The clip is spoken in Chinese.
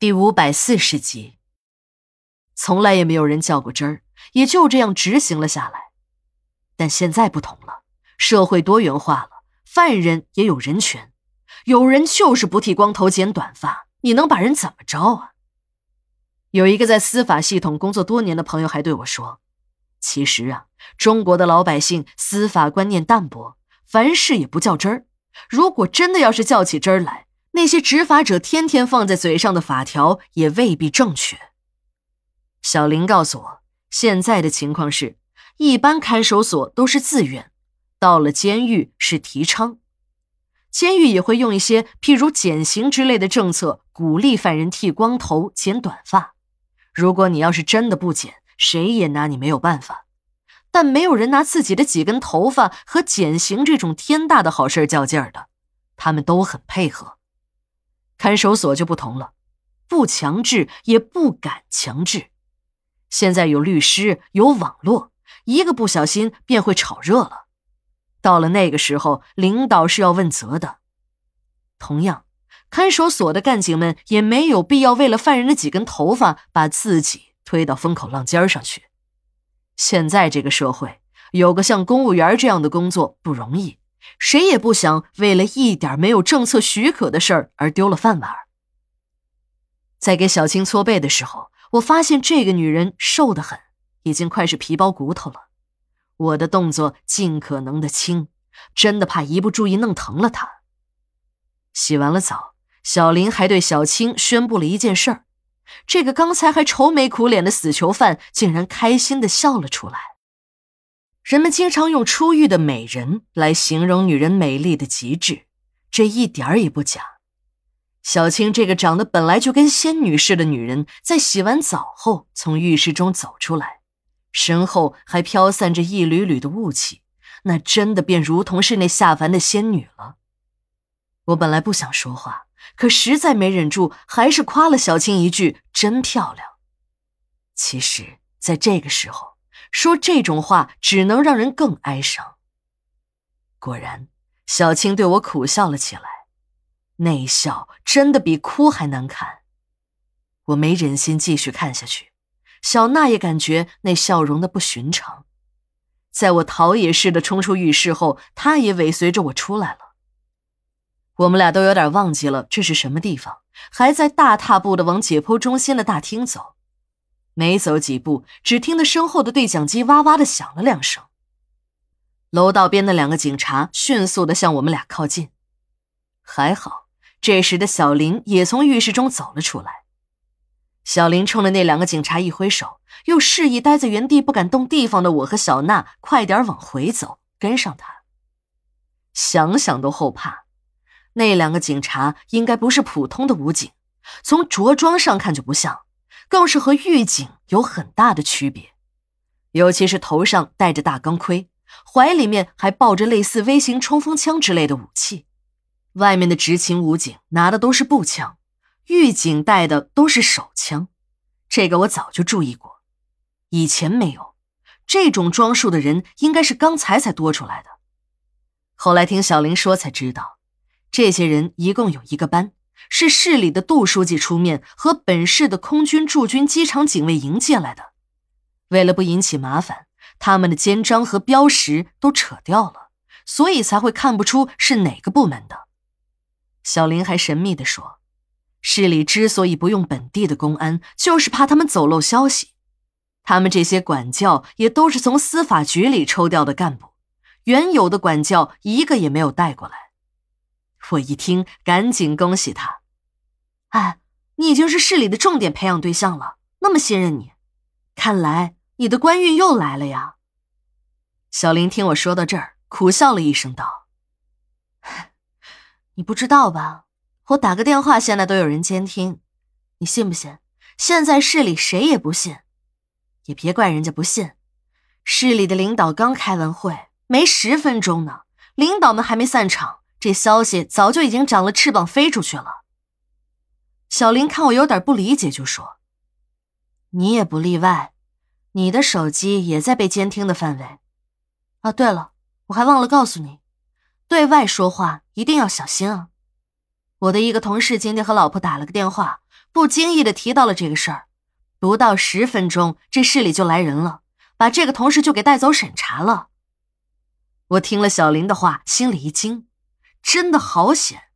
第五百四十集，从来也没有人较过真儿，也就这样执行了下来。但现在不同了，社会多元化了，犯人也有人权。有人就是不剃光头、剪短发，你能把人怎么着啊？有一个在司法系统工作多年的朋友还对我说：“其实啊，中国的老百姓司法观念淡薄，凡事也不较真儿。如果真的要是较起真儿来，”那些执法者天天放在嘴上的法条也未必正确。小林告诉我，现在的情况是，一般看守所都是自愿，到了监狱是提倡。监狱也会用一些譬如减刑之类的政策，鼓励犯人剃光头、剪短发。如果你要是真的不剪，谁也拿你没有办法。但没有人拿自己的几根头发和减刑这种天大的好事较劲儿的，他们都很配合。看守所就不同了，不强制也不敢强制。现在有律师，有网络，一个不小心便会炒热了。到了那个时候，领导是要问责的。同样，看守所的干警们也没有必要为了犯人的几根头发，把自己推到风口浪尖上去。现在这个社会，有个像公务员这样的工作不容易。谁也不想为了一点没有政策许可的事儿而丢了饭碗。在给小青搓背的时候，我发现这个女人瘦得很，已经快是皮包骨头了。我的动作尽可能的轻，真的怕一不注意弄疼了她。洗完了澡，小林还对小青宣布了一件事儿：这个刚才还愁眉苦脸的死囚犯，竟然开心的笑了出来。人们经常用出狱的美人来形容女人美丽的极致，这一点儿也不假。小青这个长得本来就跟仙女似的女人，在洗完澡后从浴室中走出来，身后还飘散着一缕缕的雾气，那真的便如同是那下凡的仙女了。我本来不想说话，可实在没忍住，还是夸了小青一句：“真漂亮。”其实，在这个时候。说这种话只能让人更哀伤。果然，小青对我苦笑了起来，那一笑真的比哭还难看。我没忍心继续看下去，小娜也感觉那笑容的不寻常。在我逃也似的冲出浴室后，她也尾随着我出来了。我们俩都有点忘记了这是什么地方，还在大踏步的往解剖中心的大厅走。没走几步，只听得身后的对讲机哇哇的响了两声。楼道边的两个警察迅速的向我们俩靠近。还好，这时的小林也从浴室中走了出来。小林冲着那两个警察一挥手，又示意待在原地不敢动地方的我和小娜快点往回走，跟上他。想想都后怕，那两个警察应该不是普通的武警，从着装上看就不像。更是和狱警有很大的区别，尤其是头上戴着大钢盔，怀里面还抱着类似微型冲锋枪之类的武器。外面的执勤武警拿的都是步枪，狱警带的都是手枪。这个我早就注意过，以前没有。这种装束的人应该是刚才才多出来的。后来听小林说才知道，这些人一共有一个班。是市里的杜书记出面和本市的空军驻军机场警卫营借来的，为了不引起麻烦，他们的肩章和标识都扯掉了，所以才会看不出是哪个部门的。小林还神秘地说，市里之所以不用本地的公安，就是怕他们走漏消息。他们这些管教也都是从司法局里抽调的干部，原有的管教一个也没有带过来。我一听，赶紧恭喜他。哎，你已经是市里的重点培养对象了，那么信任你，看来你的官运又来了呀。小林听我说到这儿，苦笑了一声，道：“ 你不知道吧？我打个电话，现在都有人监听，你信不信？现在市里谁也不信，也别怪人家不信。市里的领导刚开完会，没十分钟呢，领导们还没散场。”这消息早就已经长了翅膀飞出去了。小林看我有点不理解，就说：“你也不例外，你的手机也在被监听的范围。啊，对了，我还忘了告诉你，对外说话一定要小心啊。我的一个同事今天和老婆打了个电话，不经意的提到了这个事儿。不到十分钟，这市里就来人了，把这个同事就给带走审查了。我听了小林的话，心里一惊，真的好险！